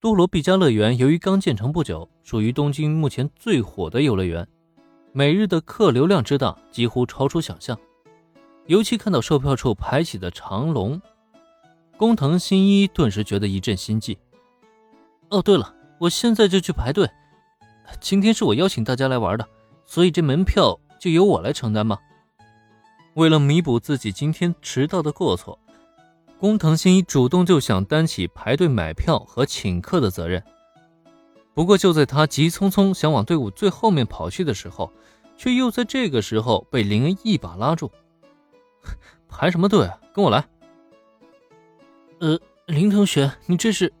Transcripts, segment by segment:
多罗毕加乐园由于刚建成不久，属于东京目前最火的游乐园，每日的客流量之大几乎超出想象。尤其看到售票处排起的长龙，工藤新一顿时觉得一阵心悸。哦，对了，我现在就去排队。今天是我邀请大家来玩的，所以这门票就由我来承担吧。为了弥补自己今天迟到的过错。工藤新一主动就想担起排队买票和请客的责任，不过就在他急匆匆想往队伍最后面跑去的时候，却又在这个时候被林恩一把拉住：“ 排什么队？跟我来！”“呃，林同学，你这是……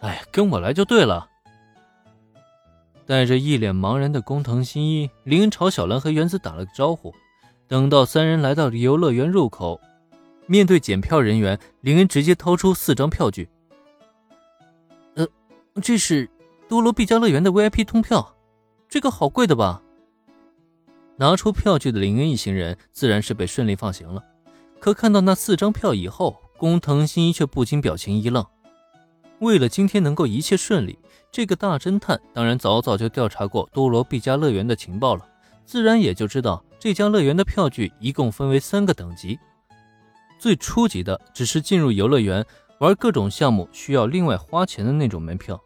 哎，跟我来就对了。”带着一脸茫然的工藤新一，林恩朝小兰和原子打了个招呼，等到三人来到游乐园入口。面对检票人员，林恩直接掏出四张票据。呃，这是多罗毕加乐园的 VIP 通票，这个好贵的吧？拿出票据的林恩一行人自然是被顺利放行了。可看到那四张票以后，工藤新一却不禁表情一愣。为了今天能够一切顺利，这个大侦探当然早早就调查过多罗毕加乐园的情报了，自然也就知道这家乐园的票据一共分为三个等级。最初级的只是进入游乐园玩各种项目需要另外花钱的那种门票，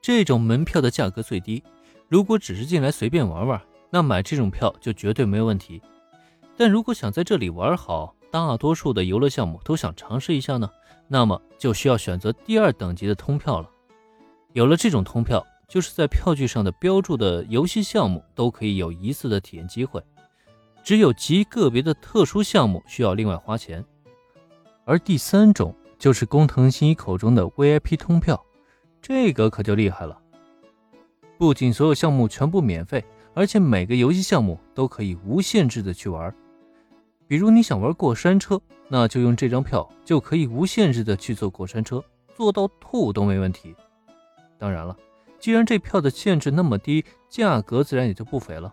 这种门票的价格最低。如果只是进来随便玩玩，那买这种票就绝对没有问题。但如果想在这里玩好，大多数的游乐项目都想尝试一下呢，那么就需要选择第二等级的通票了。有了这种通票，就是在票据上的标注的游戏项目都可以有一次的体验机会。只有极个别的特殊项目需要另外花钱，而第三种就是工藤新一口中的 VIP 通票，这个可就厉害了。不仅所有项目全部免费，而且每个游戏项目都可以无限制的去玩。比如你想玩过山车，那就用这张票就可以无限制的去坐过山车，坐到吐都没问题。当然了，既然这票的限制那么低，价格自然也就不菲了。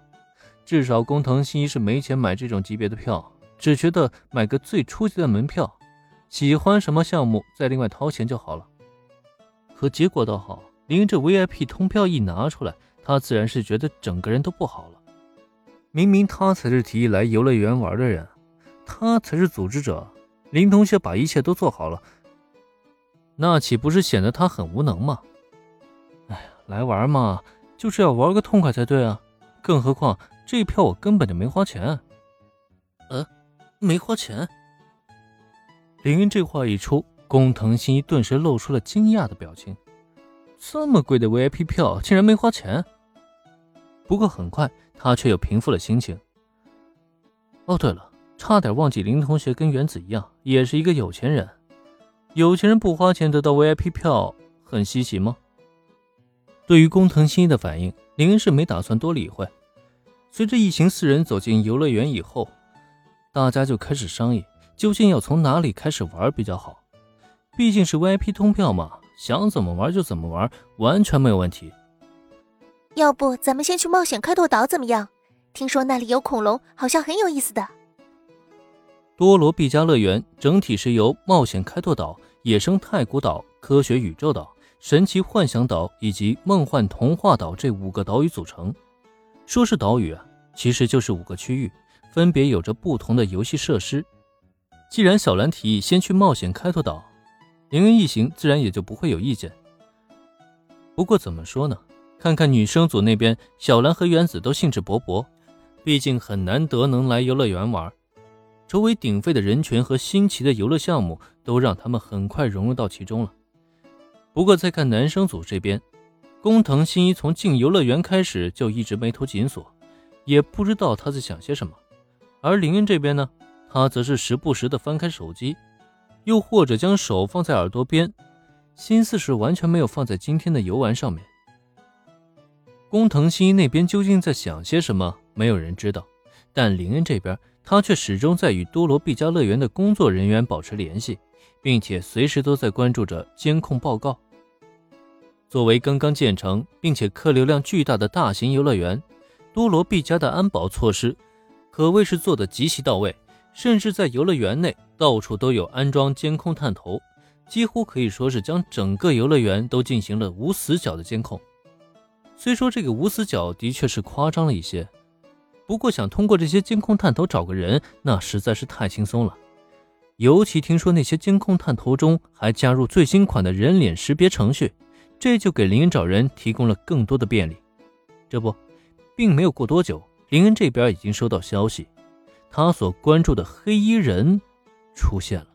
至少工藤新一是没钱买这种级别的票，只觉得买个最初级的门票，喜欢什么项目再另外掏钱就好了。可结果倒好，林这 VIP 通票一拿出来，他自然是觉得整个人都不好了。明明他才是提议来游乐园玩的人，他才是组织者，林同学把一切都做好了，那岂不是显得他很无能吗？哎呀，来玩嘛，就是要玩个痛快才对啊！更何况。这票我根本就没花钱，呃，没花钱。林恩这话一出，工藤新一顿时露出了惊讶的表情。这么贵的 VIP 票竟然没花钱。不过很快他却又平复了心情。哦，对了，差点忘记，林同学跟原子一样，也是一个有钱人。有钱人不花钱得到 VIP 票，很稀奇吗？对于工藤新一的反应，林恩是没打算多理会。随着一行四人走进游乐园以后，大家就开始商议，究竟要从哪里开始玩比较好。毕竟是 VIP 通票嘛，想怎么玩就怎么玩，完全没有问题。要不咱们先去冒险开拓岛怎么样？听说那里有恐龙，好像很有意思的。多罗毕加乐园整体是由冒险开拓岛、野生太古岛、科学宇宙岛、神奇幻想岛以及梦幻童话岛这五个岛屿组成。说是岛屿啊，其实就是五个区域，分别有着不同的游戏设施。既然小兰提议先去冒险开拓岛，林恩一行自然也就不会有意见。不过怎么说呢？看看女生组那边，小兰和原子都兴致勃勃，毕竟很难得能来游乐园玩，周围鼎沸的人群和新奇的游乐项目都让他们很快融入到其中了。不过再看男生组这边。工藤新一从进游乐园开始就一直眉头紧锁，也不知道他在想些什么。而林恩这边呢，他则是时不时的翻开手机，又或者将手放在耳朵边，心思是完全没有放在今天的游玩上面。工藤新一那边究竟在想些什么，没有人知道。但林恩这边，他却始终在与多罗毕加乐园的工作人员保持联系，并且随时都在关注着监控报告。作为刚刚建成并且客流量巨大的大型游乐园，多罗毕加的安保措施可谓是做得极其到位，甚至在游乐园内到处都有安装监控探头，几乎可以说是将整个游乐园都进行了无死角的监控。虽说这个无死角的确是夸张了一些，不过想通过这些监控探头找个人，那实在是太轻松了。尤其听说那些监控探头中还加入最新款的人脸识别程序，这就给林恩找人提供了更多的便利。这不，并没有过多久，林恩这边已经收到消息，他所关注的黑衣人出现了。